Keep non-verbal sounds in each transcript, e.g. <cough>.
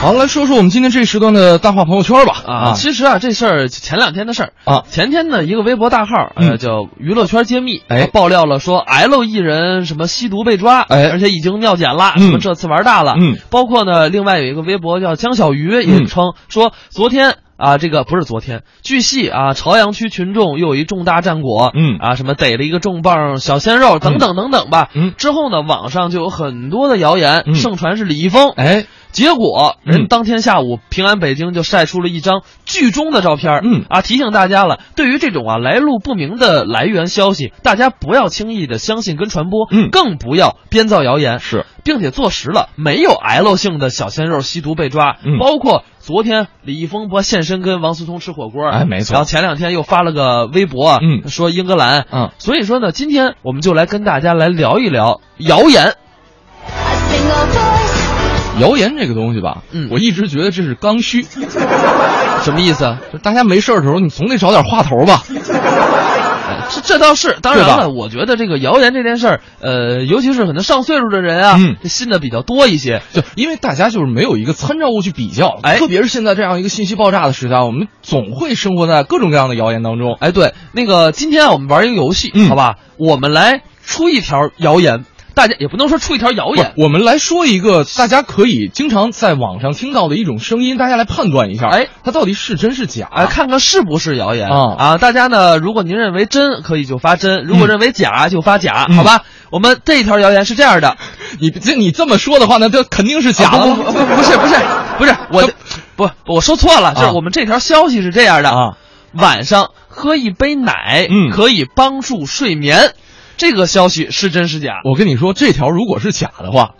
好，来说说我们今天这时段的大话朋友圈吧。啊，其实啊，这事儿前两天的事儿。啊。前天呢，一个微博大号，呃，叫娱乐圈揭秘，哎，爆料了说 L 艺人什么吸毒被抓，哎，而且已经尿检了，什么这次玩大了，嗯，包括呢，另外有一个微博叫江小鱼也称说，昨天啊，这个不是昨天，据悉啊，朝阳区群众又有一重大战果，嗯。啊，什么逮了一个重磅小鲜肉等等等等吧，嗯，之后呢，网上就有很多的谣言，嗯，盛传是李易峰，哎。结果人当天下午，平安北京就晒出了一张剧中的照片嗯。啊，提醒大家了，对于这种啊来路不明的来源消息，大家不要轻易的相信跟传播，嗯，更不要编造谣言。是，并且坐实了没有 L 姓的小鲜肉吸毒被抓，嗯，包括昨天李易峰不现身跟王思聪吃火锅，哎，没错。然后前两天又发了个微博，嗯，说英格兰，嗯，所以说呢，今天我们就来跟大家来聊一聊谣言。谣言这个东西吧，嗯，我一直觉得这是刚需。<laughs> 什么意思？就大家没事的时候，你总得找点话头吧。这这倒是，当然了，我觉得这个谣言这件事儿，呃，尤其是可能上岁数的人啊，嗯，信的比较多一些，就因为大家就是没有一个参照物去比较，哎，特别是现在这样一个信息爆炸的时代，我们总会生活在各种各样的谣言当中。哎，对，那个今天啊，我们玩一个游戏，嗯，好吧，我们来出一条谣言。大家也不能说出一条谣言，我们来说一个大家可以经常在网上听到的一种声音，大家来判断一下，哎，它到底是真是假？哎，看看是不是谣言啊啊！大家呢，如果您认为真，可以就发真；如果认为假，就发假，嗯、好吧？我们这一条谣言是这样的，你这你这么说的话，那这肯定是假的。不不不不是不是不是 <laughs> 我不我说错了，就是啊我们这条消息是这样的啊，晚上喝一杯奶，嗯，可以帮助睡眠。这个消息是真是假？我跟你说，这条如果是假的话，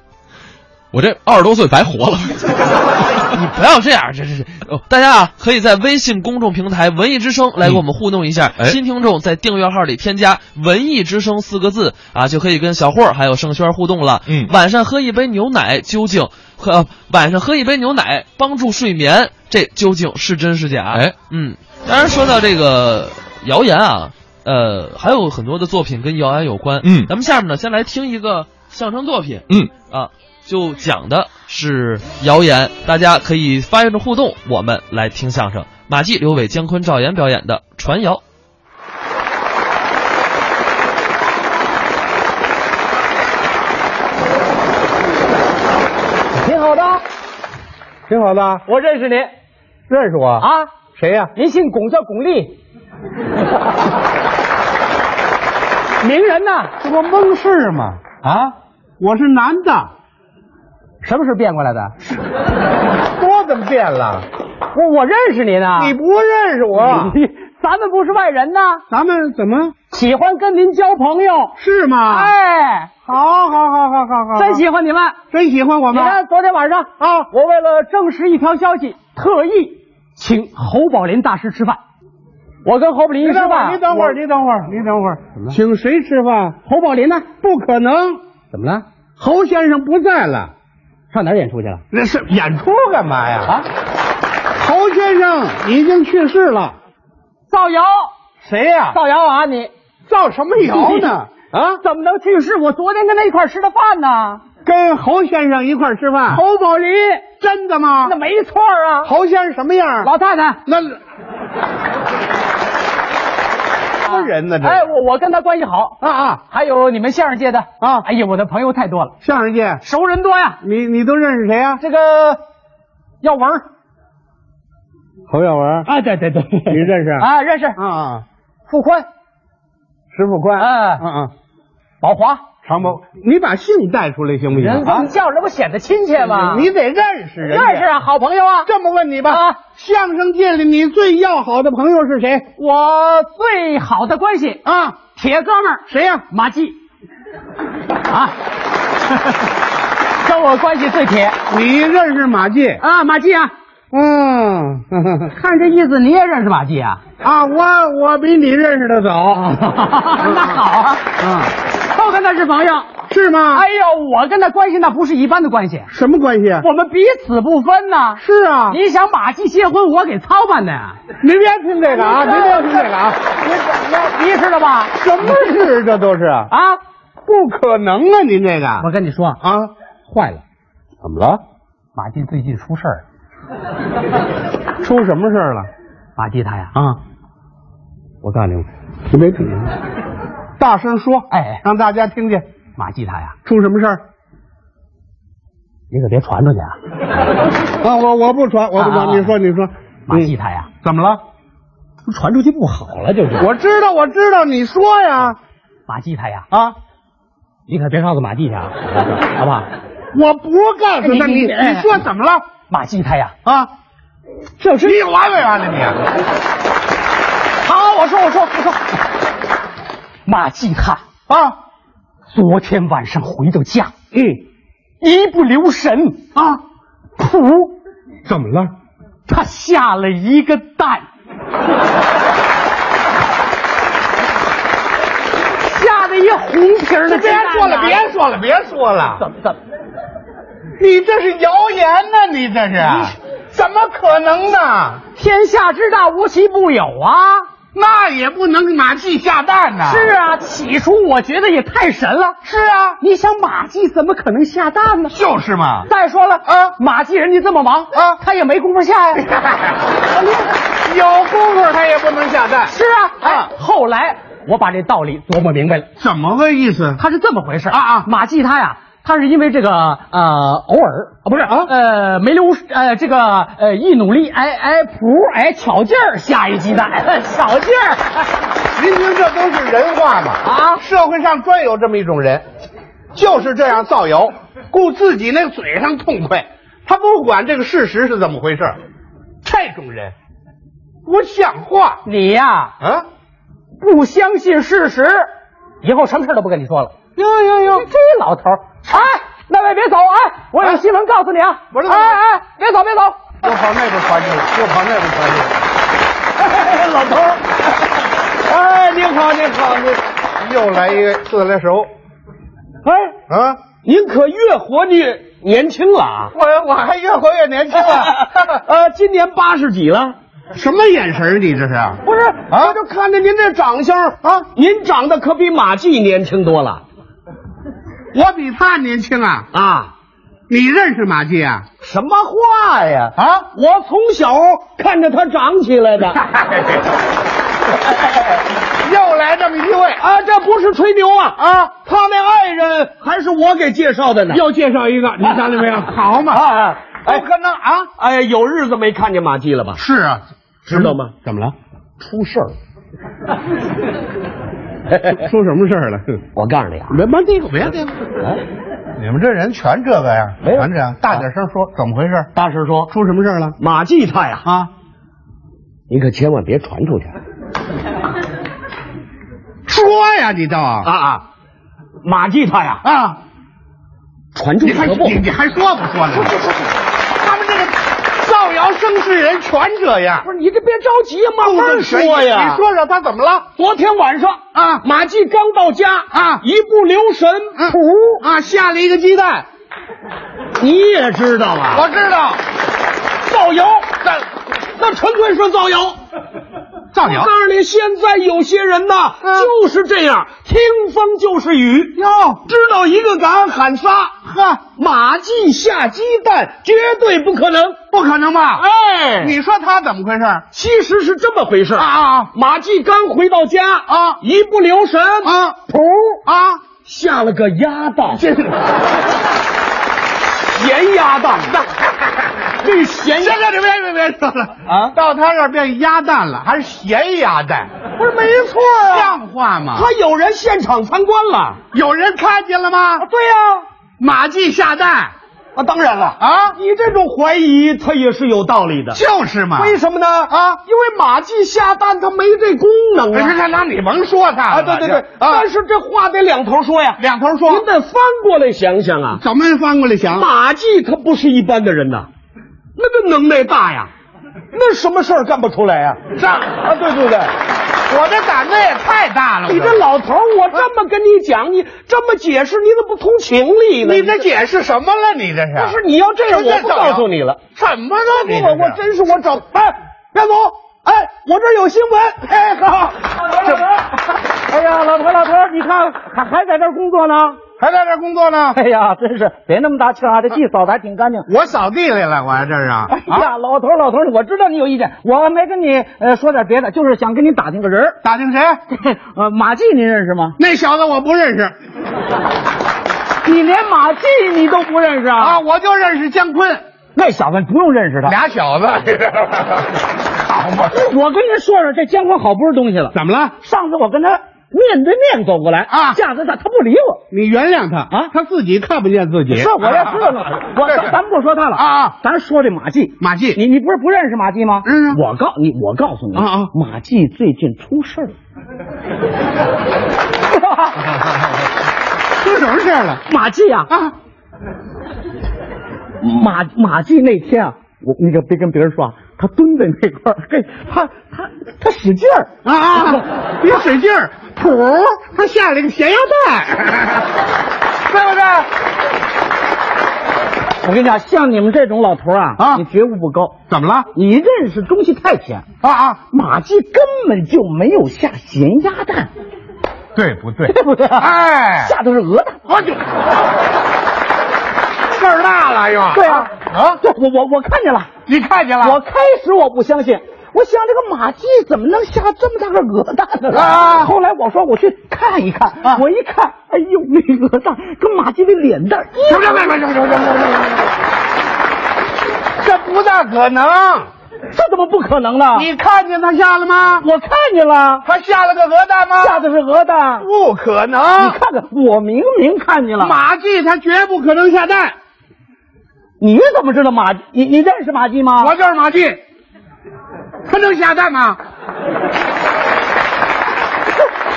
我这二十多岁白活了。<laughs> 你不要这样，这是哦，大家啊，可以在微信公众平台“文艺之声”来跟我们互动一下。嗯、新听众在订阅号里添加“文艺之声”四个字啊，就可以跟小霍还有盛轩互动了。嗯，晚上喝一杯牛奶，究竟喝、呃、晚上喝一杯牛奶帮助睡眠，这究竟是真是假？哎，嗯，当然说到这个谣言啊。呃，还有很多的作品跟谣言有关。嗯，咱们下面呢，先来听一个相声作品。嗯啊，就讲的是谣言，大家可以发言着互动。我们来听相声，马季、刘伟、姜昆、赵岩表演的传谣。挺好的，挺好的。我认识您，认识我啊？谁呀、啊？您姓巩，叫巩俐。<laughs> 名人呐，这不蒙事吗？啊，我是男的，什么时候变过来的？<laughs> 多怎么变了？我我认识您啊，你不认识我？<laughs> 咱们不是外人呐，咱们怎么喜欢跟您交朋友？是吗？哎，好，好，好，好，好，好，真喜欢你们，真喜欢我们。你看昨天晚上啊，我为了证实一条消息，特意请侯宝林大师吃饭。我跟侯宝林一吃饭，你等会儿，你等会儿，你等会儿，请谁吃饭？侯宝林呢？不可能，怎么了？侯先生不在了，上哪儿演出去了？那是演出干嘛呀？啊，侯先生已经去世了。造谣？谁呀？造谣啊！你造什么谣呢？<laughs> 啊？怎么能去世？我昨天跟他一块吃的饭呢。跟侯先生一块吃饭？侯宝林，真的吗？那没错啊。侯先生什么样？老太太。那。人呢？这哎，我我跟他关系好啊啊！还有你们相声界的啊！哎呀，我的朋友太多了，相声界熟人多呀。你你都认识谁呀？这个耀文，侯耀文。啊，对对对，你认识？<laughs> 啊，认识啊啊！傅宽，石富宽，嗯，嗯嗯，宝华。常宝，你把姓带出来行不行？人叫，这不显得亲切吗？你得认识人，认识啊，好朋友啊。这么问你吧，啊，相声界里你最要好的朋友是谁？我最好的关系啊，铁哥们儿谁呀？马季啊 <laughs> <laughs> 跟我关系最铁。你认识马季啊？马季啊，嗯，看这意思你也认识马季啊？啊，我我比你认识的早，<laughs> 那好啊，嗯。都跟他是朋友，是吗？哎呦，我跟他关系那不是一般的关系。什么关系？我们彼此不分呐。是啊，你想马季结婚，我给操办的呀。您别听这个啊，您别听这个啊，你你知道吧？什么事这都是 <laughs> 啊？不可能啊！您这个，我跟你说啊，坏了，怎么了？马季最近出事儿，<laughs> 出什么事儿了马季他呀，啊？我告诉你，你别提，大声说，哎让大家听见，马季他呀，出什么事儿？你可别传出去啊！<laughs> 啊，我我不传，我不传，你说你说，马季他呀，怎么了？传出去不好了，就是。我知道，我知道，你说呀，马季他呀，啊，你可别告诉马季去啊，<laughs> 好不好？我不告诉他，你哎你说怎么了？马季他呀，啊，这是你有完没完了你？好，我说我说我说，马继汉啊，昨天晚上回到家，嗯一不留神啊，噗，怎么了？他下了一个蛋，下了一红皮儿的别说了，啊别说了，别说了，怎么怎么？你这是谣言呢，你这是，怎么可能呢？天下之大，无奇不有啊！那也不能马季下蛋呐。是啊，起初我觉得也太神了。是啊，你想马季怎么可能下蛋呢？就是嘛。再说了啊马季人家这么忙啊他也没工夫下呀。<laughs> 有功夫他也不能下蛋。是啊，哎啊，后来我把这道理琢磨明白了，怎么个意思？他是这么回事啊啊马季他呀，他是因为这个呃偶尔啊不是啊呃没留呃这个呃一努力哎哎噗哎巧劲儿下一鸡蛋 <laughs> 巧劲儿您听，这都是人话嘛？啊社会上专有这么一种人，就是这样造谣，顾自己那个嘴上痛快，他不管这个事实是怎么回事。这种人不像话你呀啊！不相信事实，以后什么事都不跟你说了。哟哟哟，这老头儿，哎，那位别走，哎，我有新闻告诉你啊，我知道哎哎，别走别走，又跑那边传去了，又跑那边传去了。<laughs> 老头儿，哎，您好，您好，您又来一个自来熟哎，啊！您可越活越年轻了啊！我我还越活越年轻了，<laughs> 呃，今年八十几了。什么眼神儿你这是？不是，我就看着您这长相啊，您长得可比马季年轻多了我比他年轻啊！啊！你认识马季啊？什么话呀？啊？我从小看着他长起来的。<laughs> 又来这么一位，啊，这不是吹牛啊啊！他那爱人还是我给介绍的呢。又介绍一个，<laughs> 你看见没有？好嘛！啊，不可能啊！哎，有日子没看见马季了吧？是啊，知道吗？怎么了？出事儿。出什么事儿了？<laughs> 我告诉你啊，别别这个，别这个，你们这人全这个呀？没有全这样，大点声说，怎么回事？大声说，出什么事儿了？马季他呀，啊！你可千万别传出去 <laughs> 说呀，你倒啊啊啊！马季他呀，啊！传出你还去可不你你还说不说了？<laughs> 他们这个造谣生事人全这样。不是你这别着急呀，慢慢说呀。你说说他怎么了？昨天晚上啊马季刚到家啊一不留神，嗯噗，啊，下了一个鸡蛋，你也知道啊？我知道。造谣，那那纯粹是造谣。造谣我告诉你，现在有些人呐，嗯。就是这样，听风就是雨。哟，知道一个敢喊仨，呵，马季下鸡蛋绝对不可能。不可能吧？哎，你说他怎么回事？其实是这么回事啊啊。马季刚回到家啊。一不留神啊。噗啊！下了个鸭蛋，这咸 <laughs> 鸭蛋，<laughs> 这咸鸭行行，你别别别说了啊到他这儿变鸭蛋了，还是咸鸭蛋，不是没错啊，像话吗？他有人现场参观了。有人看见了吗？对呀、马季下蛋啊，当然了啊你这种怀疑他也是有道理的。就是嘛。为什么呢？啊因为马季下蛋他没这功能哎，啊。那那你甭说他啊，对对对，啊，但是这话得两头说呀。两头说您，得翻过来想想啊，怎么翻过来想？马季他不是一般的人呐，那个能耐大呀，那什么事儿干不出来呀？上啊，对对对，我这胆子也太大了。你这老头儿，我这么跟你讲，你这么解释，你怎么不通情理呢？你这解释什么了？你这是？不是你要这样，我不告诉你了。什么呢？你我我真是我找哎，别走！哎，我这儿有新闻。哎，好，老头，哎呀，老头老头，你看还还在这工作呢？还在这工作呢？哎呀，真是别那么大气啊！这地扫的还挺干净。我扫地来了，我这是啊。哎呀，老头老头，我知道你有意见，我没跟你呃说点别的，就是想跟你打听个人儿。打听谁？呃，马季您认识吗？那小子我不认识 <laughs> 你连马季你都不认识啊？啊，我就认识姜昆，那小子不用认识他。俩小子。<laughs> 好嘛？我跟您说说，这姜昆好不是东西了。怎么了？上次我跟他面对面走过来啊架子上他不理我。你原谅他啊他自己看不见自己。是，我要知道那回。我咱咱不说他了啊啊咱说这马季。马季你你不是不认识马季吗？认识我告你，我告诉你啊啊马季最近出事儿了。出什么事儿了？马季啊，啊，马马季那天啊，我你可别跟别人说啊，他蹲在那块儿，嘿，他他他使劲儿啊啊！<laughs> 别使劲儿，噗，他下了个咸鸭蛋，对不对？我跟你讲，像你们这种老头儿啊，啊你觉悟不高，怎么了？你认识东西太浅。啊啊，马季根本就没有下咸鸭蛋，对不对？对不对？哎下的是鹅蛋。我就事儿大了又。对啊，啊，对，我我我看见了。你看见了？我开始我不相信，我想这个马季怎么能下这么大个鹅蛋呢？啊后来我说我去看一看，啊我一看，哎呦，那鹅蛋跟马季的脸蛋一不是，不是，不是，不是，不是，这不大可能。这怎么不可能呢？你看见他下了吗？我看见了，他下了个鹅蛋吗？下的是鹅蛋。不可能。你看看，我明明看见了。马季他绝不可能下蛋。你怎么知道马？你你认识马季吗？我就是马季，他能下蛋吗？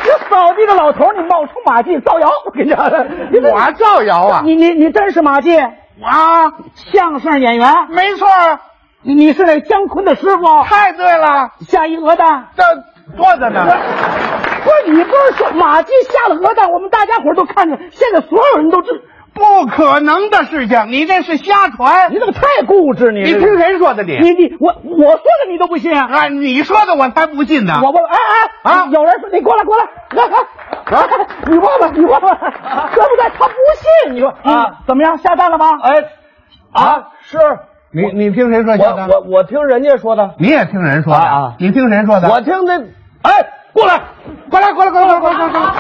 这扫地的老头，你冒充马季造谣，我跟你讲，我造谣啊！你你你真是马季，啊，相声演员，没错儿，你你是那姜昆的师傅，太对了，下一鹅蛋。这多着呢。不是你不是说马季下了鹅蛋，我们大家伙都看见，现在所有人都知，不可能的事情，你这是瞎传。你怎么太固执？你你听谁说的你？你你我我说的你都不信？啊，啊你说的我才不信呢。我问哎哎啊有人说你过来过来，来来啊，你问问你问问，对不对？他不信，你说啊怎么样下蛋了吗？哎，啊，是你你听谁说我我我听人家说的，你也听人说的？啊啊你听谁说的？我听那，哎，过来，过来，过来，过来，过来，过来，过来！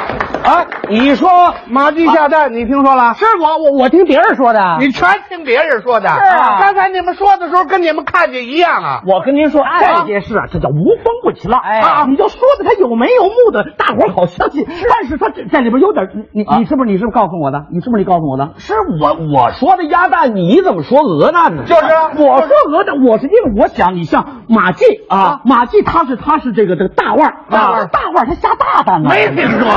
<laughs> 啊，你说马季下蛋，你听说了？是我我我听别人说的。你全听别人说的。是啊刚才你们说的时候跟你们看见一样啊。我跟您说，这件事啊，这叫无风不起浪。哎啊，你就说的他有没有目的，大伙儿好相信。但是他这这里边有点，你你你是不是你是不是告诉我的？你是不是你告诉我的？是我我说的鸭蛋，你怎么说鹅蛋呢？就是啊我说鹅蛋，我是因为我想你像马季啊，马季他是他是这个这个大腕儿大大腕儿他下大蛋呢。没听说过，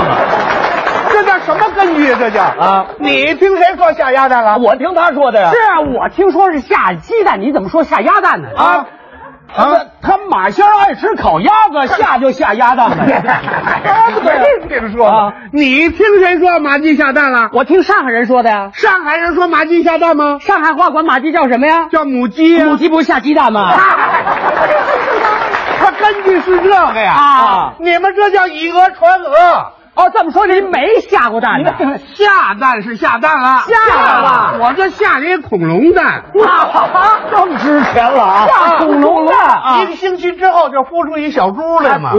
这叫什么根据？这叫啊？你听谁说下鸭蛋了？我听他说的呀。是啊，我听说是下鸡蛋，你怎么说下鸭蛋呢？啊他他马仙爱吃烤鸭子，<laughs> 下就下鸭蛋呗。没听说过啊。你听谁说马鸡下蛋了？我听上海人说的呀。上海人说马鸡下蛋吗？上海话管马鸡叫什么呀？叫母鸡呀。母鸡不是下鸡蛋吗？<laughs> <laughs> 它根据是这个呀。啊你们这叫以讹传讹。哦，这么说您没下过蛋呢？<laughs> 下蛋是下蛋了，下了我这下了一恐龙蛋，啊，更值钱了啊！下恐龙蛋啊一个星期之后就孵出一小猪来嘛。啊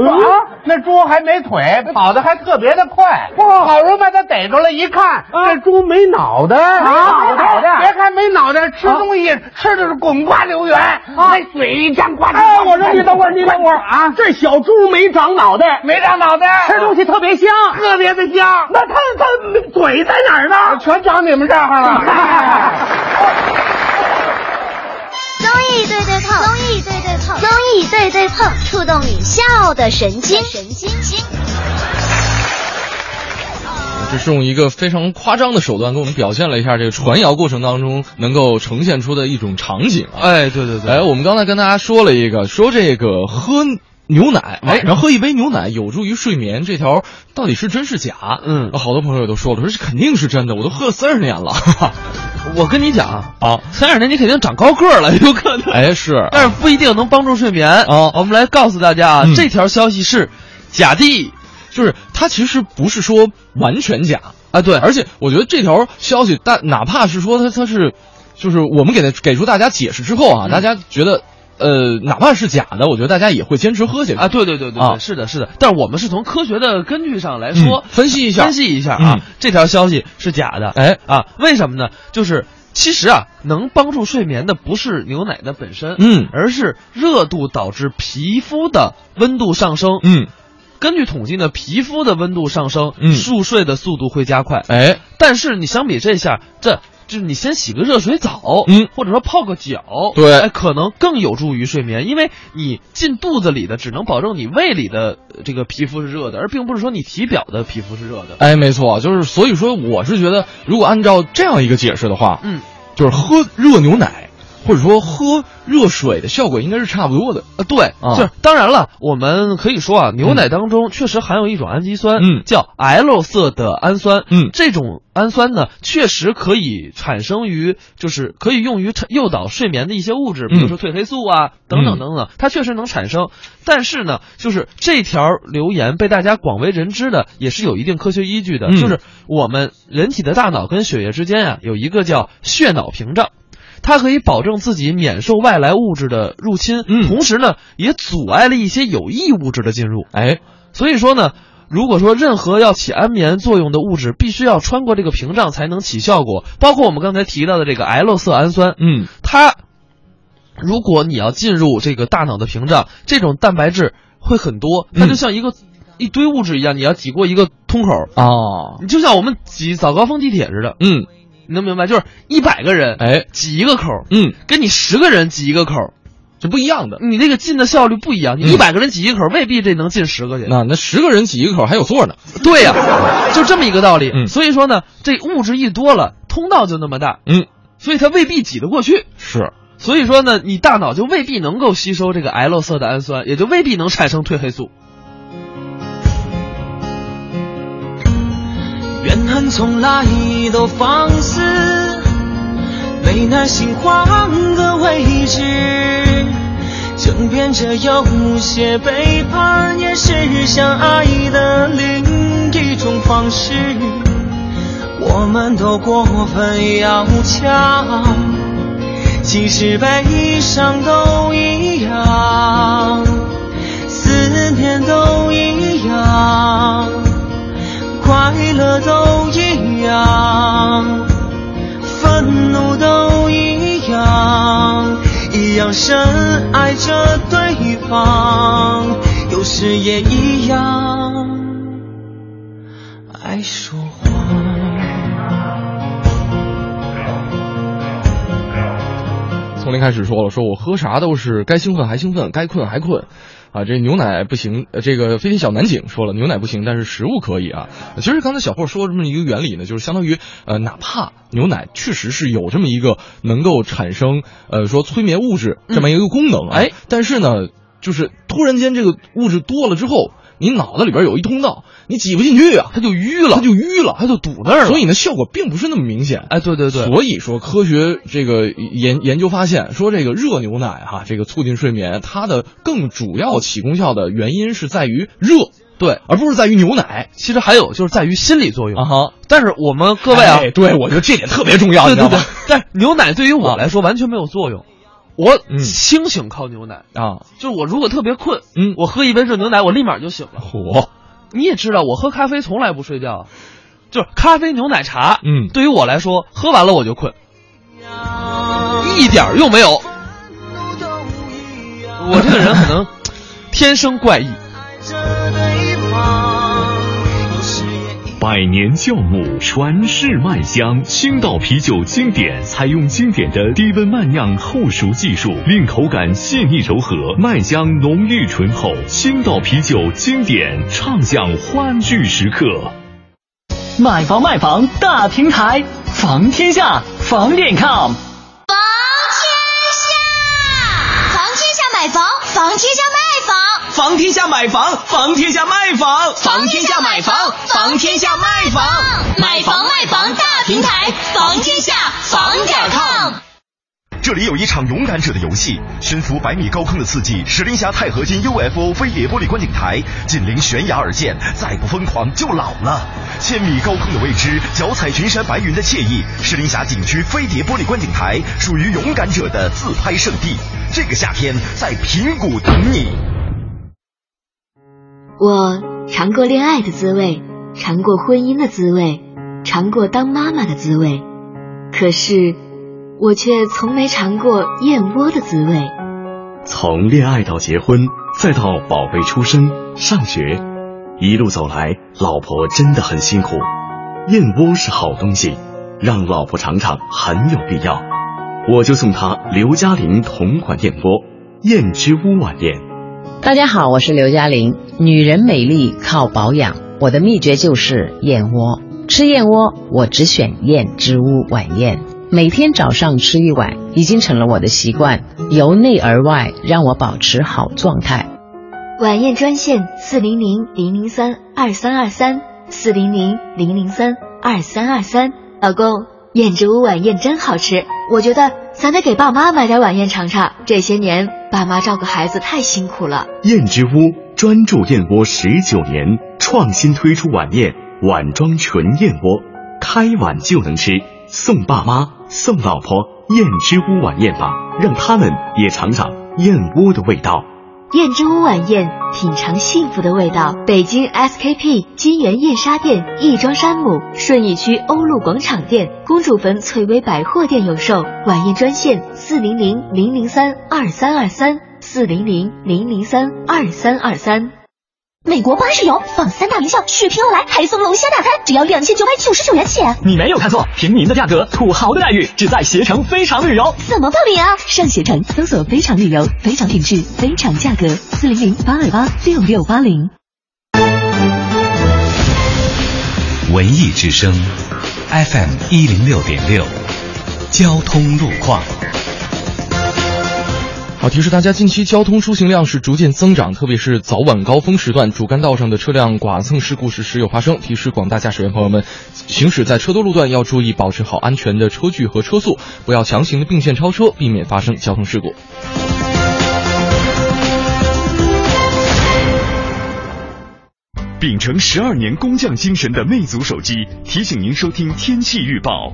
那猪还没腿，跑得还特别的快。好容易把它逮着了，一看，这猪没脑袋，没脑袋别看没脑袋，吃东西吃的是滚瓜流圆，那嘴一张呱唧。哎，我说你等会儿，你等会儿啊这小猪没长脑袋，没长脑袋，吃东西特别香。特别的香。那他他嘴在哪儿呢？全长你们这儿了。<laughs> 综艺对对碰，综艺对对碰，综艺对对碰，触动你笑的神经，神经经。这是用一个非常夸张的手段给我们表现了一下这个传谣过程当中能够呈现出的一种场景啊。哎，对对对，哎，我们刚才跟大家说了一个，说这个喝牛奶，哎，然后喝一杯牛奶有助于睡眠，这条到底是真是假？嗯好多朋友也都说了，说这肯定是真的，我都喝了三十年了。<laughs> 我跟你讲啊，三十年你肯定长高个儿了，<laughs> 有可能。哎，是，但是不一定能帮助睡眠啊我们来告诉大家啊，嗯这条消息是假的。就是它其实不是说完全假啊，对，而且我觉得这条消息，但哪怕是说它它是，就是我们给它给出大家解释之后啊，大家觉得。呃，哪怕是假的，我觉得大家也会坚持喝下去啊！对对对对啊，是的，是的。但是我们是从科学的根据上来说分析一下，分析一下啊，这条消息是假的。哎啊，为什么呢？就是其实啊，能帮助睡眠的不是牛奶的本身，嗯，而是热度导致皮肤的温度上升，嗯。根据统计呢，皮肤的温度上升，嗯，入睡的速度会加快。哎，但是你相比这下这。就是你先洗个热水澡，嗯，或者说泡个脚，对，可能更有助于睡眠，因为你进肚子里的只能保证你胃里的这个皮肤是热的，而并不是说你体表的皮肤是热的。哎，没错，就是所以说，我是觉得，如果按照这样一个解释的话，嗯，就是喝热牛奶。或者说喝热水的效果应该是差不多的。啊，对，就是当然了，我们可以说啊，牛奶当中确实含有一种氨基酸，嗯，叫 L 色的氨酸，嗯，这种氨酸呢，确实可以产生于，就是可以用于诱导睡眠的一些物质，比如说褪黑素啊，等等等等，它确实能产生。但是呢，就是这条留言被大家广为人知的，也是有一定科学依据的，就是我们人体的大脑跟血液之间啊，有一个叫血脑屏障。它可以保证自己免受外来物质的入侵，嗯，同时呢，也阻碍了一些有益物质的进入。哎，所以说呢，如果说任何要起安眠作用的物质，必须要穿过这个屏障才能起效果，包括我们刚才提到的这个 L 色氨酸，嗯，它如果你要进入这个大脑的屏障，这种蛋白质会很多，它就像一个一堆物质一样，你要挤过一个通口啊，你就像我们挤早高峰地铁似的，嗯。你能明白，就是一百个人，哎，挤一个口，嗯，跟你十个人挤一个口，是不一样的。你那个进的效率不一样，你一百个人挤一口，未必这能进十个去。那那十个人挤一个口还有座呢。对呀，就这么一个道理。嗯，所以说呢，这物质一多了，通道就那么大，嗯，所以它未必挤得过去。是，所以说呢，你大脑就未必能够吸收这个 L 色的氨酸，也就未必能产生褪黑素。怨恨从来都放肆，没耐心换个位置，争辩着有些背叛也是相爱的另一种方式。我们都过分要强，其实悲伤都一样，思念都。快乐都一样，愤怒都一样，一样深爱着对方，有时也一样爱说谎。从零开始说了，说我喝啥都是该兴奋还兴奋，该困还困。啊，这牛奶不行。呃，这个飞天小男警说了，牛奶不行，但是食物可以啊。其实刚才小霍说这么一个原理呢，就是相当于，呃，哪怕牛奶确实是有这么一个能够产生，呃，说催眠物质这么一个功能，哎，但是呢，就是突然间这个物质多了之后。你脑子里边有一通道，你挤不进去啊，它就淤了，它就淤了，它就堵那儿了。所以呢，效果并不是那么明显。哎，对对对。所以说，科学这个研研究发现，说这个热牛奶哈，这个促进睡眠，它的更主要起功效的原因是在于热，对，而不是在于牛奶。其实还有就是在于心理作用啊哈。但是我们各位啊，对我觉得这点特别重要，对对对。但是牛奶对于我来说完全没有作用。我嗯清醒靠牛奶啊，就是我如果特别困，嗯，我喝一杯热牛奶，我立马就醒了。嚯！你也知道，我喝咖啡从来不睡觉，就是咖啡、牛奶茶，嗯，对于我来说，喝完了我就困，一点用没有。我这个人可能天生怪异。百年酵母传世麦香，青岛啤酒经典采用经典的低温慢酿后熟技术，令口感细腻柔和，麦香浓郁醇厚。青岛啤酒经典，畅享欢聚时刻。买房卖房大平台，房天下房点 com。房天下，房天下买房，房天下卖房。天下买房，房天下卖房，房天下买房，房天下卖房，买房卖房大平台，房天下房点 com。这里有一场勇敢者的游戏，悬浮百米高空的刺激，石林峡钛合金 UFO 飞碟玻璃观景台，紧邻悬崖而建，再不疯狂就老了。千米高空的未知，脚踩群山白云的惬意，石林峡景区飞碟玻璃观景台属于勇敢者的自拍圣地。这个夏天在平谷等你。我尝过恋爱的滋味，尝过婚姻的滋味，尝过当妈妈的滋味，可是我却从没尝过燕窝的滋味。从恋爱到结婚，再到宝贝出生、上学，一路走来，老婆真的很辛苦。燕窝是好东西，让老婆尝尝很有必要。我就送她刘嘉玲同款燕窝——燕之屋晚宴。大家好，我是刘嘉玲。女人美丽靠保养，我的秘诀就是燕窝。吃燕窝，我只选燕之屋晚宴。每天早上吃一碗，已经成了我的习惯，由内而外让我保持好状态。晚宴专线：四零零零零三二三二三，四零零零零三二三二三。老公，燕之屋晚宴真好吃，我觉得咱得给爸妈买点晚宴尝尝。这些年，爸妈照顾孩子太辛苦了。燕之屋专注燕窝十九年，创新推出晚宴碗装纯燕窝，开碗就能吃，送爸妈。送老婆燕之屋晚宴吧，让他们也尝尝燕窝的味道。燕之屋晚宴，品尝幸福的味道。北京 SKP 金源燕莎店、亦庄山姆、顺义区欧陆广场店、公主坟翠微百货店有售。晚宴专线：四零零零零三二三二三，四零零零零三二三二三。美国巴士游放三大名校，血拼欧莱还送龙虾大餐，只要两千九百九十九元起。你没有看错，平民的价格，土豪的待遇，只在携程非常旅游。怎么报名啊？上携程搜索“非常旅游”，非常品质，非常价格，四零零八二八六六八零。文艺之声，FM 一零六点六，交通路况。好，提示大家，近期交通出行量是逐渐增长，特别是早晚高峰时段，主干道上的车辆剐蹭事故是时有发生。提示广大驾驶员朋友们，行驶在车多路段要注意保持好安全的车距和车速，不要强行的并线超车，避免发生交通事故。秉承十二年工匠精神的魅族手机提醒您收听天气预报。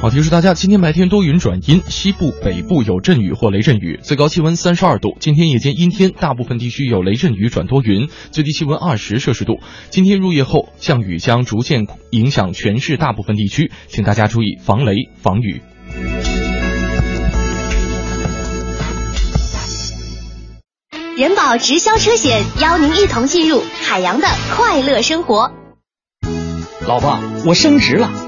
好，提示大家，今天白天多云转阴，西部、北部有阵雨或雷阵雨，最高气温三十二度。今天夜间阴天，大部分地区有雷阵雨转多云，最低气温二十摄氏度。今天入夜后，降雨将逐渐影响全市大部分地区，请大家注意防雷防雨。人保直销车险邀您一同进入海洋的快乐生活。老婆，我升职了，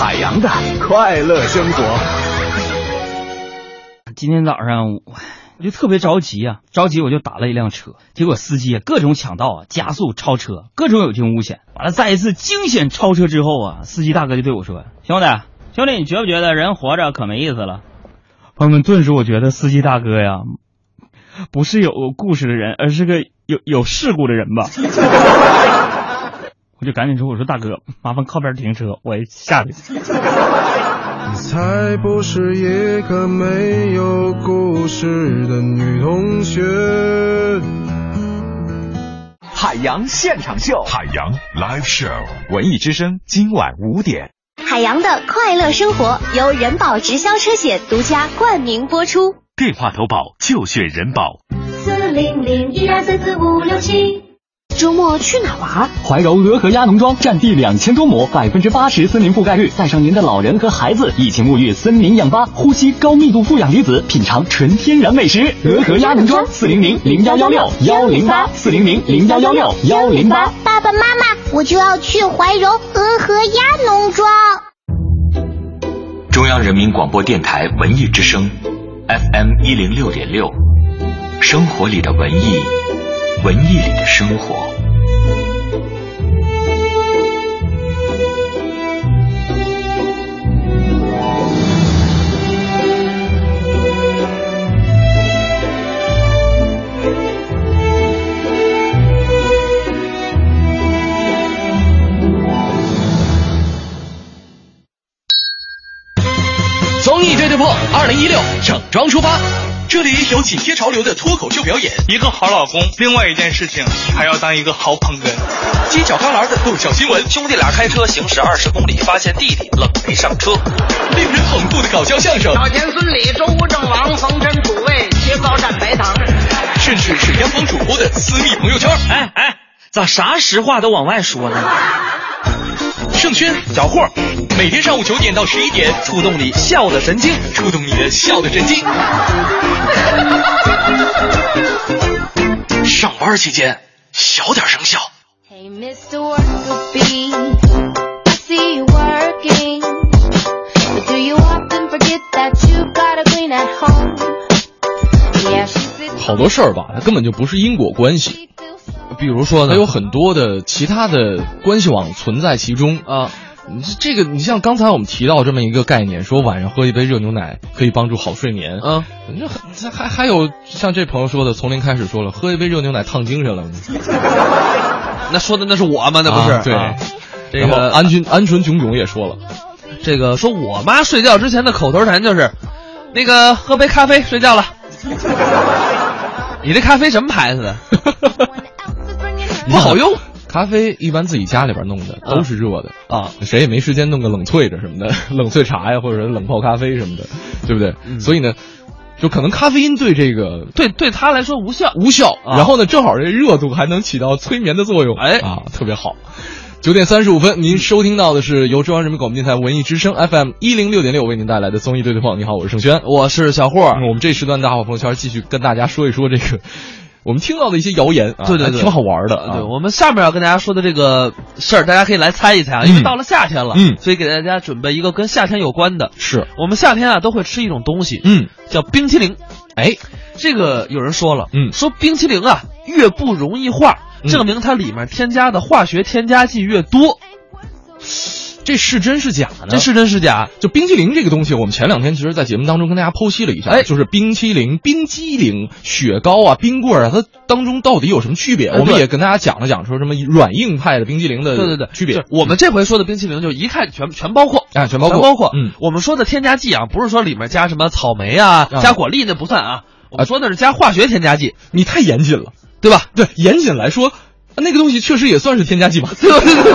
海洋的快乐生活。今天早上我就特别着急啊，着急我就打了一辆车，结果司机各种抢道啊，加速超车，各种有惊无险。完了，在一次惊险超车之后啊，司机大哥就对我说：“兄弟，兄弟，你觉不觉得人活着可没意思了？”朋友们，顿时我觉得司机大哥呀，不是有故事的人，而是个有有事故的人吧。<laughs> 我就赶紧说：“我说大哥，麻烦靠边停车，我下去。<laughs> ”你才不是一个没有故事的女同学。海洋现场秀，海洋 Live Show，文艺之声今晚五点。海洋的快乐生活由人保直销车险独家冠名播出。电话投保就选人保。四零零一二三四五六七。周末去哪玩？怀柔鹅和鸭农庄占地两千多亩，百分之八十森林覆盖率，带上您的老人和孩子，一起沐浴森林氧吧，呼吸高密度负氧离子，品尝纯天然美食。鹅和鸭农庄四零零零幺幺六幺零八四零零零幺幺六幺零八。爸爸妈妈，我就要去怀柔鹅和鸭农庄。中央人民广播电台文艺之声，FM 一零六点六，生活里的文艺，文艺里的生活。二零一六整装出发。这里有紧贴潮流的脱口秀表演，一个好老公，另外一件事情还要当一个好捧哏。犄角旮旯的逗笑新闻，兄弟俩开车行驶二十公里，发现弟弟冷没上车。令人捧腹的搞笑相声，老田孙李周吴郑王冯陈楚卫切糕蘸白糖，甚至是央广主播的私密朋友圈。哎哎，咋啥实话都往外说呢？盛轩、小霍，每天上午九点到十一点，触动你笑的神经，触动你的笑的神经。上班期间小点声笑。Hey, Mr. Worker bee, I see you working, but do you often forget that you gotta clean at home? 好多事儿吧，它根本就不是因果关系。比如说呢，它有很多的其他的关系网存在其中啊。这个，你像刚才我们提到这么一个概念，说晚上喝一杯热牛奶可以帮助好睡眠。嗯，那还还有像这朋友说的，从零开始说了，喝一杯热牛奶烫精神了。<laughs> 那说的那是我吗？那不是、啊、对。啊、这个安君安纯炯炯也说了，这个说我妈睡觉之前的口头禅就是，那个喝杯咖啡睡觉了。<laughs> 你这咖啡什么牌子的？不好用。咖啡一般自己家里边弄的都是热的啊，谁也没时间弄个冷萃着什么的，<laughs> 冷萃茶呀，或者冷泡咖啡什么的，对不对？嗯、所以呢，就可能咖啡因对这个对对他来说无效，无效。啊、然后呢，正好这热度还能起到催眠的作用，哎啊，特别好。九点三十五分，您收听到的是由中央人民广播电台文艺之声 FM 一零六点六为您带来的综艺对对碰。你好，我是盛轩，我是小霍。我们这时段大话朋友圈继续跟大家说一说这个。我们听到的一些谣言，对对对，挺好玩的。啊、对，我们下面要跟大家说的这个事儿，大家可以来猜一猜啊，因为到了夏天了，嗯，所以给大家准备一个跟夏天有关的。是我们夏天啊都会吃一种东西，嗯，叫冰淇淋。哎，这个有人说了，嗯，说冰淇淋啊越不容易化，嗯、证明它里面添加的化学添加剂越多。这是真是假呢？这是真是假？就冰淇淋这个东西，我们前两天其实，在节目当中跟大家剖析了一下，哎，就是冰淇淋、冰激凌、雪糕啊、冰棍啊，它当中到底有什么区别？哎、我们也跟大家讲了讲，说什么软硬派的冰激凌的对对对区别。我们这回说的冰淇淋，就一看全全包括哎，全包括，全包括。嗯，我们说的添加剂啊，不是说里面加什么草莓啊、啊加果粒那不算啊，我们说的是加化学添加剂。你太严谨了，对吧？对，严谨来说。那个东西确实也算是添加剂吧？对对对，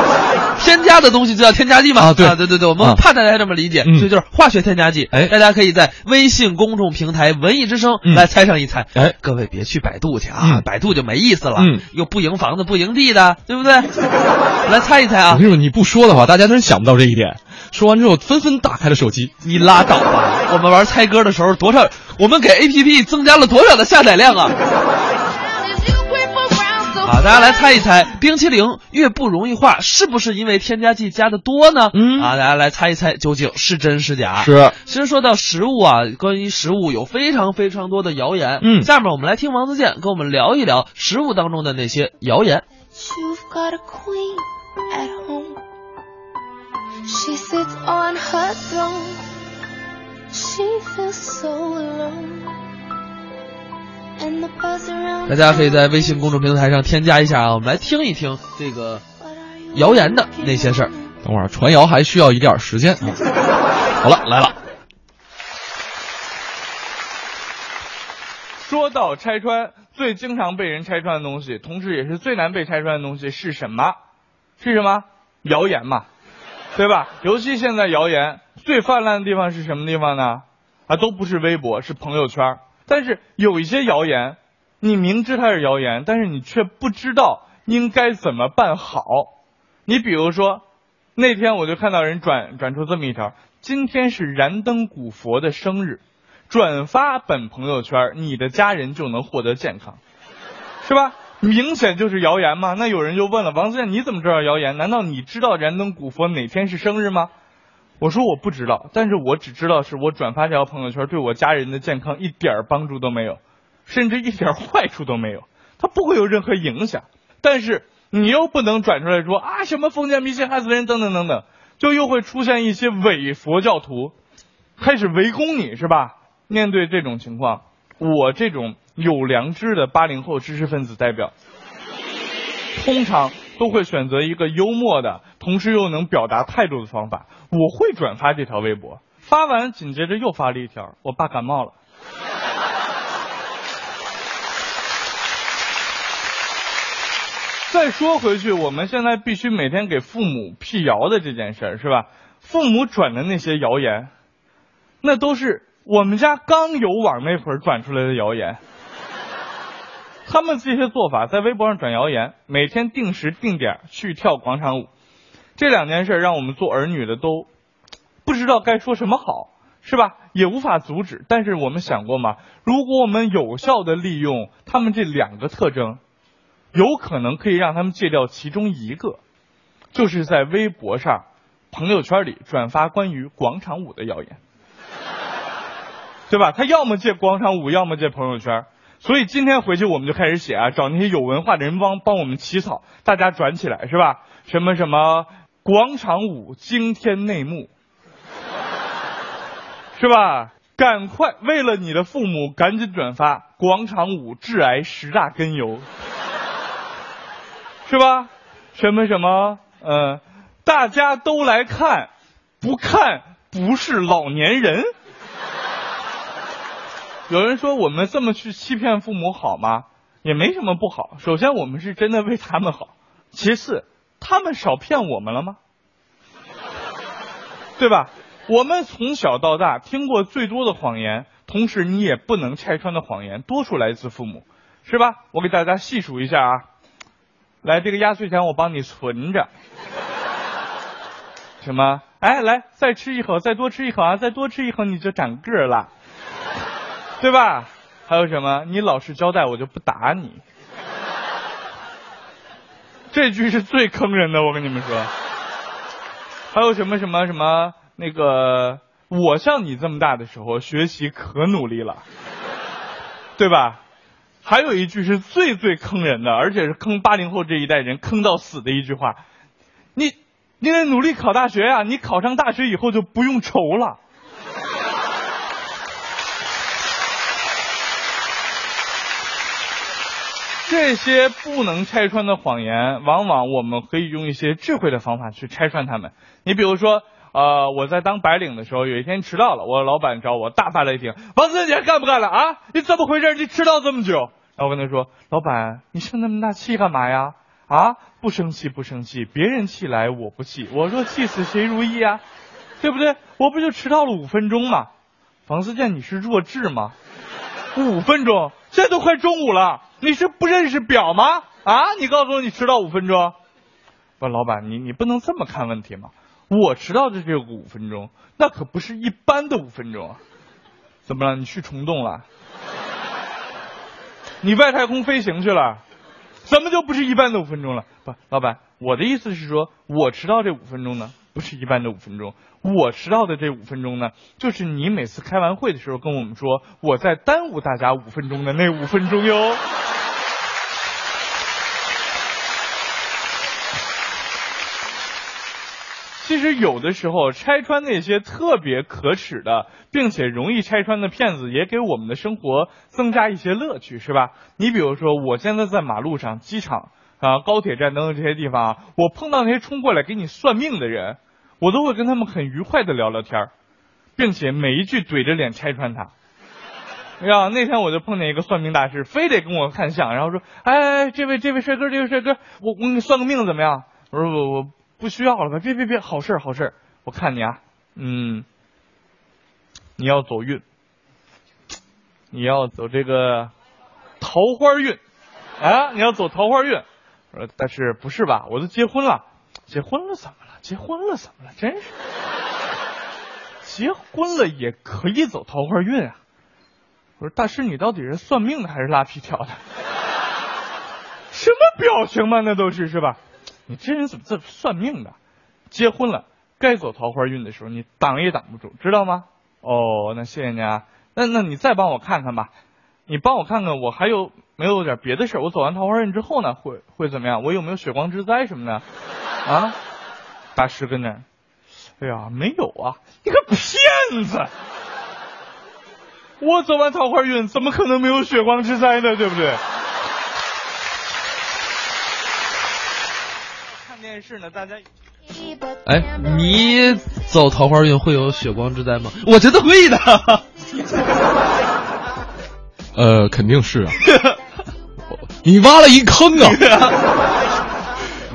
添加的东西就叫添加剂嘛。啊，对啊，对对对，我们怕大家这么理解，嗯、所以就是化学添加剂。哎，大家可以在微信公众平台“文艺之声”来猜上一猜。哎，各位别去百度去啊，嗯、百度就没意思了，嗯，又不赢房子不赢地的，对不对？<laughs> 来猜一猜啊！我跟你说，你不说的话，大家真想不到这一点。说完之后，纷纷打开了手机。你拉倒吧！我们玩猜歌的时候，多少我们给 APP 增加了多少的下载量啊！啊，大家来猜一猜，冰淇淋越不容易化，是不是因为添加剂加的多呢？嗯，啊，大家来猜一猜，究竟是真是假？是。其实说到食物啊，关于食物有非常非常多的谣言。嗯，下面我们来听王自健跟我们聊一聊食物当中的那些谣言。You've got a queen at home. She sits on her throne. She feels so alone. 大家可以在微信公众平台上添加一下啊，我们来听一听这个谣言的那些事儿。等会儿传谣还需要一点时间。好了，来了。说到拆穿，最经常被人拆穿的东西，同时也是最难被拆穿的东西是什么？是什么？谣言嘛，对吧？尤其现在谣言最泛滥的地方是什么地方呢？啊，都不是微博，是朋友圈。但是有一些谣言，你明知它是谣言，但是你却不知道应该怎么办好。你比如说，那天我就看到人转转出这么一条：今天是燃灯古佛的生日，转发本朋友圈，你的家人就能获得健康，是吧？明显就是谣言嘛。那有人就问了，王自健你怎么知道谣言？难道你知道燃灯古佛哪天是生日吗？我说我不知道，但是我只知道是我转发这条朋友圈对我家人的健康一点帮助都没有，甚至一点坏处都没有，它不会有任何影响。但是你又不能转出来说啊什么封建迷信害死人等等等等，就又会出现一些伪佛教徒开始围攻你是吧？面对这种情况，我这种有良知的八零后知识分子代表，通常都会选择一个幽默的，同时又能表达态度的方法。我会转发这条微博，发完紧接着又发了一条，我爸感冒了。再说回去，我们现在必须每天给父母辟谣的这件事儿，是吧？父母转的那些谣言，那都是我们家刚有网那会儿转出来的谣言。他们这些做法，在微博上转谣言，每天定时定点去跳广场舞，这两件事让我们做儿女的都不知道该说什么好，是吧？也无法阻止。但是我们想过吗？如果我们有效的利用他们这两个特征，有可能可以让他们戒掉其中一个，就是在微博上、朋友圈里转发关于广场舞的谣言，<laughs> 对吧？他要么戒广场舞，要么戒朋友圈。所以今天回去我们就开始写啊，找那些有文化的人帮帮我们起草，大家转起来是吧？什么什么广场舞惊天内幕，<laughs> 是吧？赶快为了你的父母赶紧转发广场舞致癌十大根由，<laughs> 是吧？什么什么呃，大家都来看，不看不是老年人。<laughs> 有人说我们这么去欺骗父母好吗？也没什么不好。首先，我们是真的为他们好；其次，他们少骗我们了吗？对吧？我们从小到大听过最多的谎言，同时你也不能拆穿的谎言，多数来自父母，是吧？我给大家细数一下啊。来，这个压岁钱我帮你存着。什么？哎，来，再吃一口，再多吃一口啊！再多吃一口你就长个儿了。对吧？还有什么？你老实交代，我就不打你。这句是最坑人的，我跟你们说。还有什么什么什么？那个，我像你这么大的时候，学习可努力了，对吧？还有一句是最最坑人的，而且是坑八零后这一代人坑到死的一句话：你你得努力考大学呀！你考上大学以后就不用愁了。这些不能拆穿的谎言，往往我们可以用一些智慧的方法去拆穿他们。你比如说，呃，我在当白领的时候，有一天迟到了，我老板找我大发雷霆：“王自健，你还干不干了啊？你怎么回事？你迟到这么久？”然后我跟他说：“老板，你生那么大气干嘛呀？啊，不生气，不生气，别人气来我不气，我说气死谁如意啊？对不对？我不就迟到了五分钟吗？王自健，你是弱智吗？五分钟，现在都快中午了。”你是不认识表吗？啊！你告诉我你迟到五分钟，不，老板，你你不能这么看问题嘛。我迟到的这个五分钟，那可不是一般的五分钟。怎么了？你去虫洞了？你外太空飞行去了？怎么就不是一般的五分钟了？不，老板，我的意思是说，我迟到这五分钟呢，不是一般的五分钟。我迟到的这五分钟呢，就是你每次开完会的时候跟我们说我在耽误大家五分钟的那五分钟哟。其实有的时候拆穿那些特别可耻的，并且容易拆穿的骗子，也给我们的生活增加一些乐趣，是吧？你比如说，我现在在马路上、机场啊、高铁站等等这些地方，我碰到那些冲过来给你算命的人，我都会跟他们很愉快的聊聊天并且每一句怼着脸拆穿他。哎呀，那天我就碰见一个算命大师，非得跟我看相，然后说：“哎，这位这位帅哥，这位帅哥，我我给你算个命怎么样？”我说：“我我。”不需要了吧？别别别，好事好事。我看你啊，嗯，你要走运，你要走这个桃花运啊！你要走桃花运。我说但是不是吧？我都结婚了，结婚了怎么？结婚了怎么了？真是，结婚了也可以走桃花运啊！我说大师，你到底是算命的还是拉皮条的？什么表情嘛，那都是是吧？你这人怎么这么算命的？结婚了，该走桃花运的时候，你挡也挡不住，知道吗？哦，那谢谢你啊。那那你再帮我看看吧，你帮我看看，我还有没有点别的事儿？我走完桃花运之后呢，会会怎么样？我有没有血光之灾什么的？啊？大师跟那，哎呀，没有啊！你个骗子！我走完桃花运，怎么可能没有血光之灾呢？对不对？看电视呢，大家。哎，你走桃花运会有血光之灾吗？我觉得会的。<laughs> 呃，肯定是啊。你挖了一坑啊！<laughs>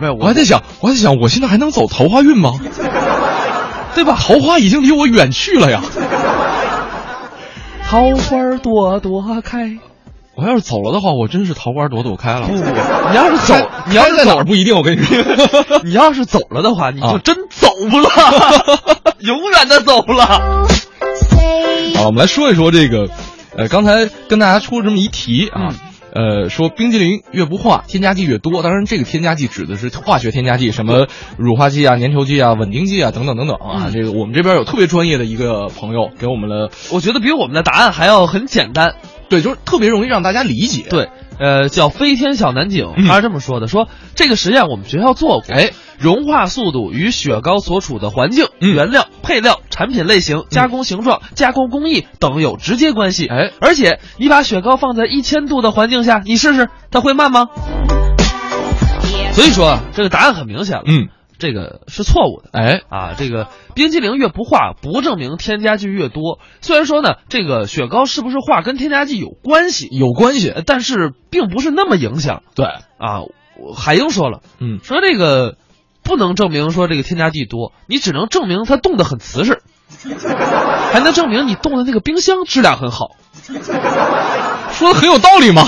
没有，我还在想，我还在想，我现在还能走桃花运吗？<laughs> 对吧？桃花已经离我远去了呀。桃花朵朵开。我要是走了的话，我真是桃花朵朵开了。不不，你要是走，你要是在哪儿不一定。我跟你说，<laughs> 你要是走了的话，你就真走了，<laughs> 永远的走了。好，我们来说一说这个，呃，刚才跟大家出了这么一题啊，呃，说冰激凌越不化，添加剂越多。当然，这个添加剂指的是化学添加剂，什么乳化剂啊、粘稠剂啊、稳定剂啊等等等等啊。这个我们这边有特别专业的一个朋友给我们了，我觉得比我们的答案还要很简单。对，就是特别容易让大家理解。对，呃，叫飞天小男警，他是这么说的：说这个实验我们学校做过，哎，融化速度与雪糕所处的环境、原料、配料、产品类型、加工形状、加工工艺等有直接关系。哎，而且你把雪糕放在一千度的环境下，你试试，它会慢吗？所以说啊，这个答案很明显了。嗯。这个是错误的，哎啊，这个冰激凌越不化，不证明添加剂越多。虽然说呢，这个雪糕是不是化跟添加剂有关系，有关系，但是并不是那么影响。对啊，海英说了，嗯，说这个不能证明说这个添加剂多，你只能证明它冻得很瓷实，还能证明你冻的那个冰箱质量很好。说的很有道理嘛。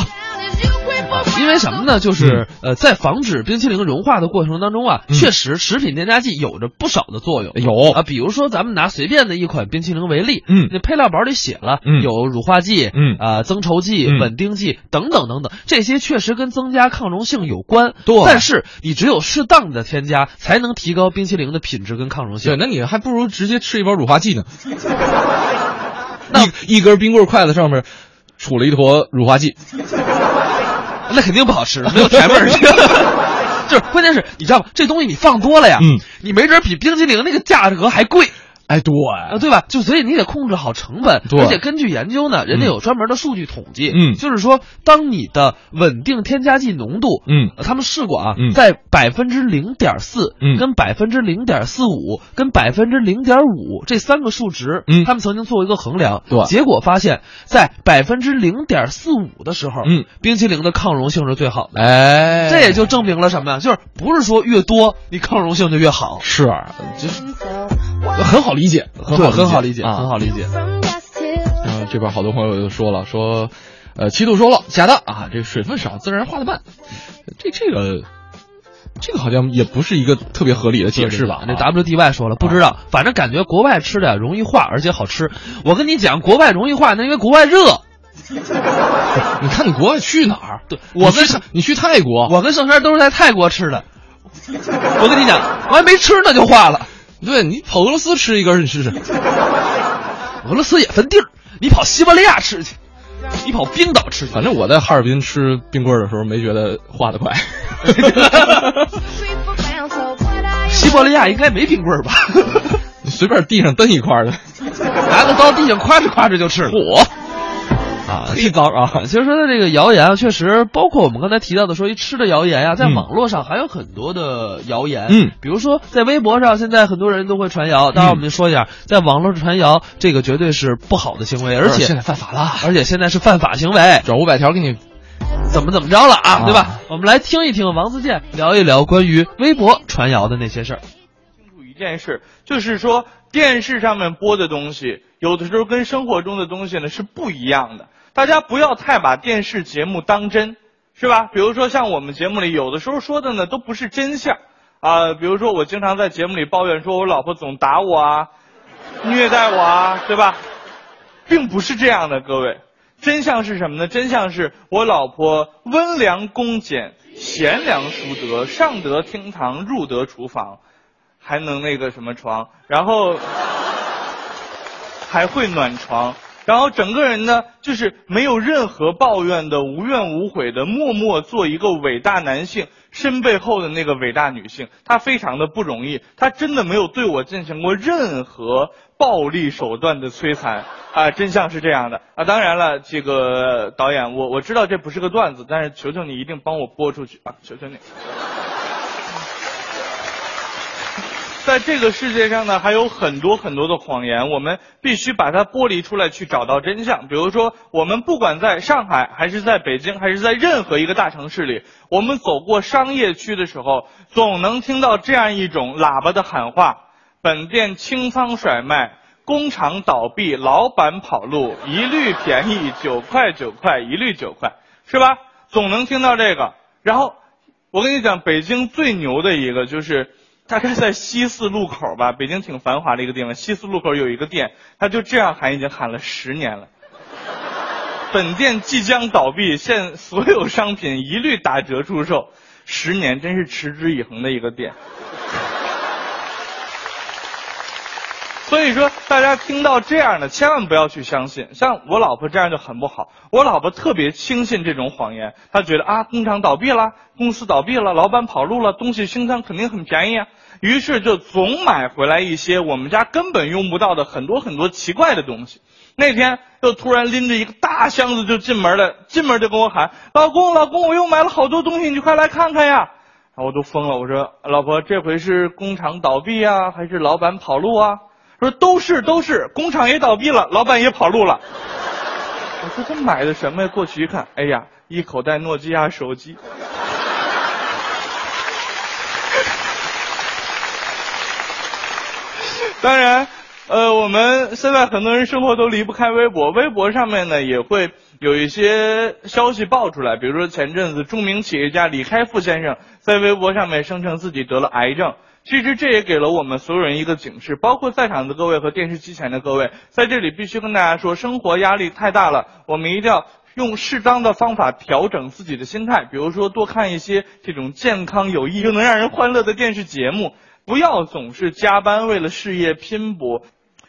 因为什么呢？就是呃，在防止冰淇淋融化的过程当中啊，确实食品添加剂有着不少的作用。有啊，比如说咱们拿随便的一款冰淇淋为例，嗯，那配料表里写了，嗯，有乳化剂，嗯啊，增稠剂、稳定剂等等等等，这些确实跟增加抗溶性有关。对，但是你只有适当的添加，才能提高冰淇淋的品质跟抗溶性。对，那你还不如直接吃一包乳化剂呢。<laughs> 一一根冰棍筷子上面杵了一坨乳化剂。那肯定不好吃，没有甜味儿。<laughs> 就是关键是你知道吗？这东西你放多了呀，嗯，你没准比冰激凌那个价格还贵。哎，对，啊，对吧？就所以你得控制好成本，对。而且根据研究呢，人家有专门的数据统计，嗯，就是说，当你的稳定添加剂浓度，嗯，他们试过啊，嗯，在百分之零点四，嗯，跟百分之零点四五，跟百分之零点五这三个数值，嗯，他们曾经做过一个衡量，对，结果发现，在百分之零点四五的时候，嗯，冰淇淋的抗溶性是最好的，哎，这也就证明了什么呀？就是不是说越多你抗溶性就越好，是，就是很好理解，很好。很好理解，啊，很好理解。嗯，这边好多朋友就说了，说，呃，七度说了，假的啊，这水分少，自然化的慢，这这个，这个好像也不是一个特别合理的解释吧？那 WDY 说了，不知道，反正感觉国外吃的容易化，而且好吃。我跟你讲，国外容易化，那因为国外热。你看你国外去哪儿？对我跟你去泰国，我跟盛山都是在泰国吃的。我跟你讲，我还没吃呢就化了。对你跑俄罗斯吃一根，你试试。俄罗斯也分地儿，你跑西伯利亚吃去，你跑冰岛吃去。反正我在哈尔滨吃冰棍的时候，没觉得化的快。<laughs> 西伯利亚应该没冰棍吧？<laughs> 你随便地上蹬一块的，拿个刀地上夸着夸着就吃了。火。啊，<laughs> 黑糟啊！<laughs> 其实说的这个谣言啊，确实包括我们刚才提到的说一吃的谣言啊，在网络上还有很多的谣言。嗯，比如说在微博上，现在很多人都会传谣。当然，我们就说一下，在网络上传谣，这个绝对是不好的行为，而且现在犯法了，而且现在是犯法行为，转五百条给你，怎么怎么着了啊？对吧？我们来听一听王自健聊一聊关于微博传谣的那些事儿。清楚一件事，就是说电视上面播的东西，有的时候跟生活中的东西呢是不一样的。大家不要太把电视节目当真，是吧？比如说像我们节目里有的时候说的呢，都不是真相啊、比如说我经常在节目里抱怨说我老婆总打我啊，<laughs> 虐待我啊，对吧？并不是这样的，各位。真相是什么呢？真相是我老婆温良恭俭、贤良淑德，上得厅堂，入得厨房，还能那个什么床，然后还会暖床，然后整个人呢，就是没有任何抱怨的，无怨无悔的，默默做一个伟大男性身背后的那个伟大女性。她非常的不容易，她真的没有对我进行过任何暴力手段的摧残啊、真相是这样的啊。当然了，这个导演，我我知道这不是个段子，但是求求你一定帮我播出去啊！求求你。在这个世界上呢，还有很多很多的谎言，我们必须把它剥离出来，去找到真相。比如说，我们不管在上海，还是在北京，还是在任何一个大城市里，我们走过商业区的时候，总能听到这样一种喇叭的喊话：本店清仓甩卖，工厂倒闭，老板跑路，一律便宜九块九块，一律九块，是吧？总能听到这个。然后，我跟你讲，北京最牛的一个就是。大概在西四路口吧，北京挺繁华的一个地方。西四路口有一个店，他就这样喊，已经喊了十年了。本店即将倒闭，现所有商品一律打折出售。十年真是持之以恒的一个店。所以说，大家听到这样的，千万不要去相信。像我老婆这样就很不好。我老婆特别轻信这种谎言，她觉得啊，工厂倒闭了，公司倒闭了，老板跑路了，东西清仓肯定很便宜啊。于是就总买回来一些我们家根本用不到的很多很多奇怪的东西。那天又突然拎着一个大箱子就进门了，进门就跟我喊：“老公，老公，我又买了好多东西，你快来看看呀！”然后我都疯了，我说：“老婆，这回是工厂倒闭啊，还是老板跑路啊？”说都是都是，工厂也倒闭了，老板也跑路了。我说他买的什么呀？过去一看，哎呀，一口袋诺基亚手机。当然，呃，我们现在很多人生活都离不开微博，微博上面呢也会有一些消息爆出来，比如说前阵子著名企业家李开复先生在微博上面声称自己得了癌症。其实这也给了我们所有人一个警示，包括在场的各位和电视机前的各位，在这里必须跟大家说，生活压力太大了，我们一定要用适当的方法调整自己的心态，比如说多看一些这种健康有益又能让人欢乐的电视节目，不要总是加班为了事业拼搏。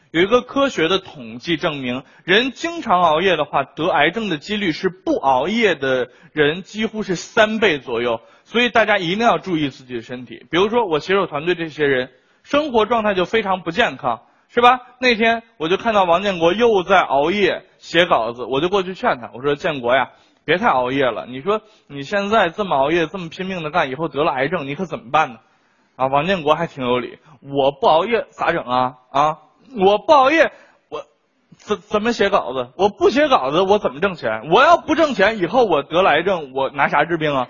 有一个科学的统计证明，人经常熬夜的话，得癌症的几率是不熬夜的人几乎是三倍左右。所以大家一定要注意自己的身体。比如说我携手团队这些人，生活状态就非常不健康，是吧？那天我就看到王建国又在熬夜写稿子，我就过去劝他，我说建国呀，别太熬夜了。你说你现在这么熬夜，这么拼命的干，以后得了癌症，你可怎么办呢？啊，王建国还挺有理，我不熬夜咋整啊？啊，我不熬夜，我怎怎么写稿子？我不写稿子，我怎么挣钱？我要不挣钱，以后我得了癌症，我拿啥治病啊？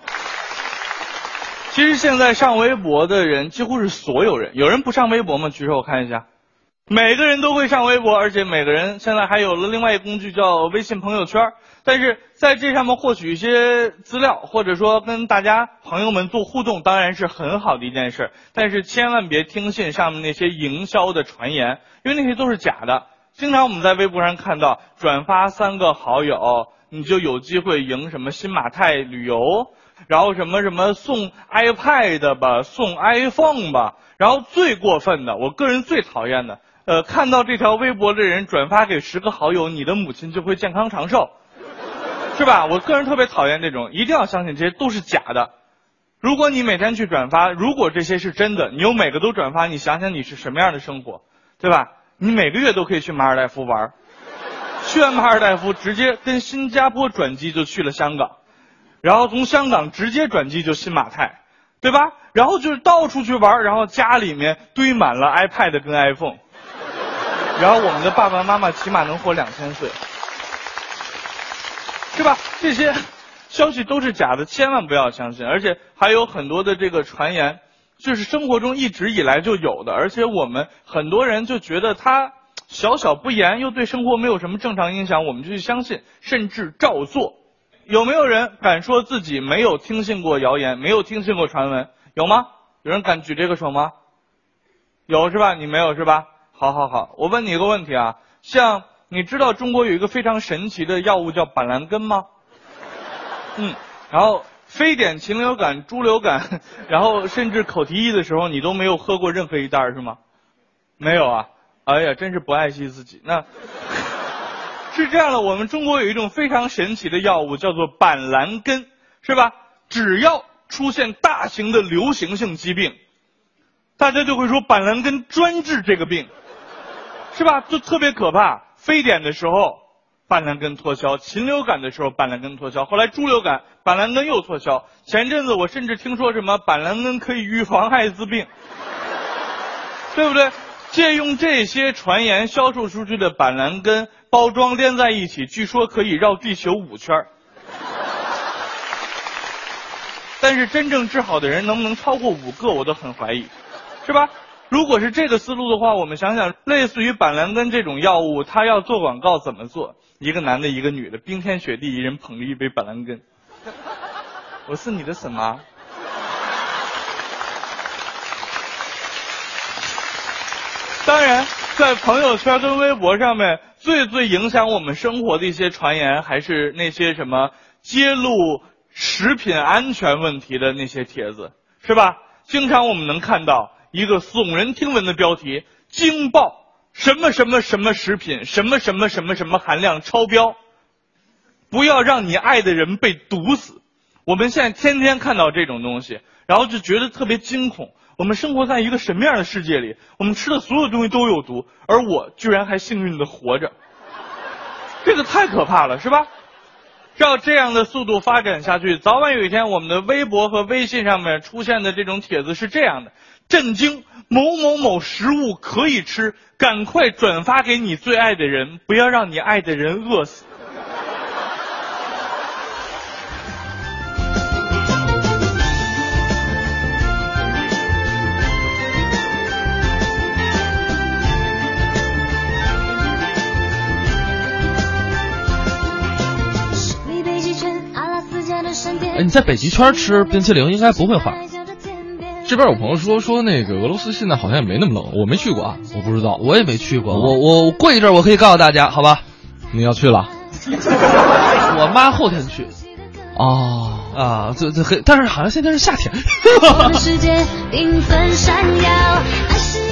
其实现在上微博的人几乎是所有人，有人不上微博吗？举手我看一下，每个人都会上微博，而且每个人现在还有了另外一个工具叫微信朋友圈。但是在这上面获取一些资料，或者说跟大家朋友们做互动，当然是很好的一件事。但是千万别听信上面那些营销的传言，因为那些都是假的。经常我们在微博上看到，转发三个好友，你就有机会赢什么新马泰旅游。然后什么什么送 iPad 吧，送 iPhone 吧，然后最过分的，我个人最讨厌的，呃，看到这条微博的人转发给十个好友，你的母亲就会健康长寿，是吧？我个人特别讨厌这种，一定要相信这些都是假的。如果你每天去转发，如果这些是真的，你又每个都转发，你想想你是什么样的生活，对吧？你每个月都可以去马尔代夫玩，去完马尔代夫直接跟新加坡转机就去了香港。然后从香港直接转机就新马泰，对吧？然后就是到处去玩，然后家里面堆满了 iPad 跟 iPhone，然后我们的爸爸妈妈起码能活两千岁，是吧？这些消息都是假的，千万不要相信。而且还有很多的这个传言，就是生活中一直以来就有的，而且我们很多人就觉得它小小不言，又对生活没有什么正常影响，我们就去相信，甚至照做。有没有人敢说自己没有听信过谣言，没有听信过传闻？有吗？有人敢举这个手吗？有是吧？你没有是吧？好好好，我问你一个问题啊，像你知道中国有一个非常神奇的药物叫板蓝根吗？<laughs> 嗯，然后非典、禽流感、猪流感，<laughs> 然后甚至口蹄疫的时候，你都没有喝过任何一袋是吗？没有啊，哎呀，真是不爱惜自己。那是这样的，我们中国有一种非常神奇的药物，叫做板蓝根，是吧？只要出现大型的流行性疾病，大家就会说板蓝根专治这个病，是吧？就特别可怕。非典的时候，板蓝根脱销；禽流感的时候，板蓝根脱销；后来猪流感，板蓝根又脱销。前阵子我甚至听说什么板蓝根可以预防艾滋病，对不对？借用这些传言销售出去的板蓝根包装连在一起，据说可以绕地球五圈但是真正治好的人能不能超过五个，我都很怀疑，是吧？如果是这个思路的话，我们想想，类似于板蓝根这种药物，它要做广告怎么做？一个男的，一个女的，冰天雪地，一人捧着一杯板蓝根。我是你的什么？当然，在朋友圈跟微博上面，最最影响我们生活的一些传言，还是那些什么揭露食品安全问题的那些帖子，是吧？经常我们能看到一个耸人听闻的标题：惊爆什么什么什么食品，什么什么什么什么含量超标，不要让你爱的人被毒死。我们现在天天看到这种东西，然后就觉得特别惊恐。我们生活在一个什么样的世界里？我们吃的所有东西都有毒，而我居然还幸运的活着，<laughs> 这个太可怕了，是吧？照这样的速度发展下去，早晚有一天，我们的微博和微信上面出现的这种帖子是这样的：震惊，某某某食物可以吃，赶快转发给你最爱的人，不要让你爱的人饿死。在北极圈吃冰淇淋应该不会化。这边有朋友说说那个俄罗斯现在好像也没那么冷，我没去过啊，我不知道，我也没去过。我我过一阵我可以告诉大家，好吧？你要去了？<laughs> 我妈后天去。哦啊，这这很，但是好像现在是夏天。<laughs>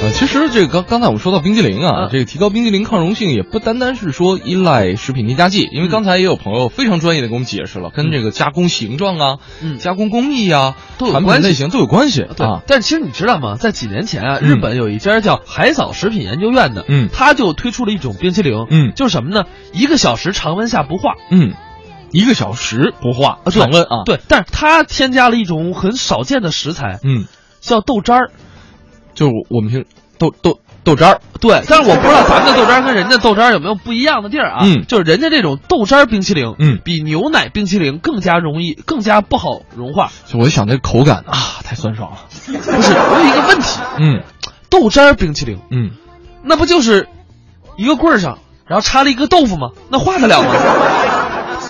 呃，其实这个刚刚才我们说到冰激凌啊，这个提高冰激凌抗溶性也不单单是说依赖食品添加剂，因为刚才也有朋友非常专业的给我们解释了，跟这个加工形状啊、加工工艺啊、产品类型都有关系对啊。但其实你知道吗？在几年前啊，日本有一家叫海藻食品研究院的，嗯，他就推出了一种冰激凌，嗯，就是什么呢？一个小时常温下不化，嗯。一个小时不化，常温啊，对，但是它添加了一种很少见的食材，嗯，叫豆渣儿，就是我们平豆豆豆渣儿，对，但是我不知道咱们的豆渣儿跟人家豆渣儿有没有不一样的地儿啊，嗯，就是人家这种豆渣儿冰淇淋，嗯，比牛奶冰淇淋更加容易，更加不好融化。就我一想这口感啊，太酸爽了。不是，我有一个问题，嗯，豆渣儿冰淇淋，嗯，那不就是一个棍儿上，然后插了一个豆腐吗？那化得了吗？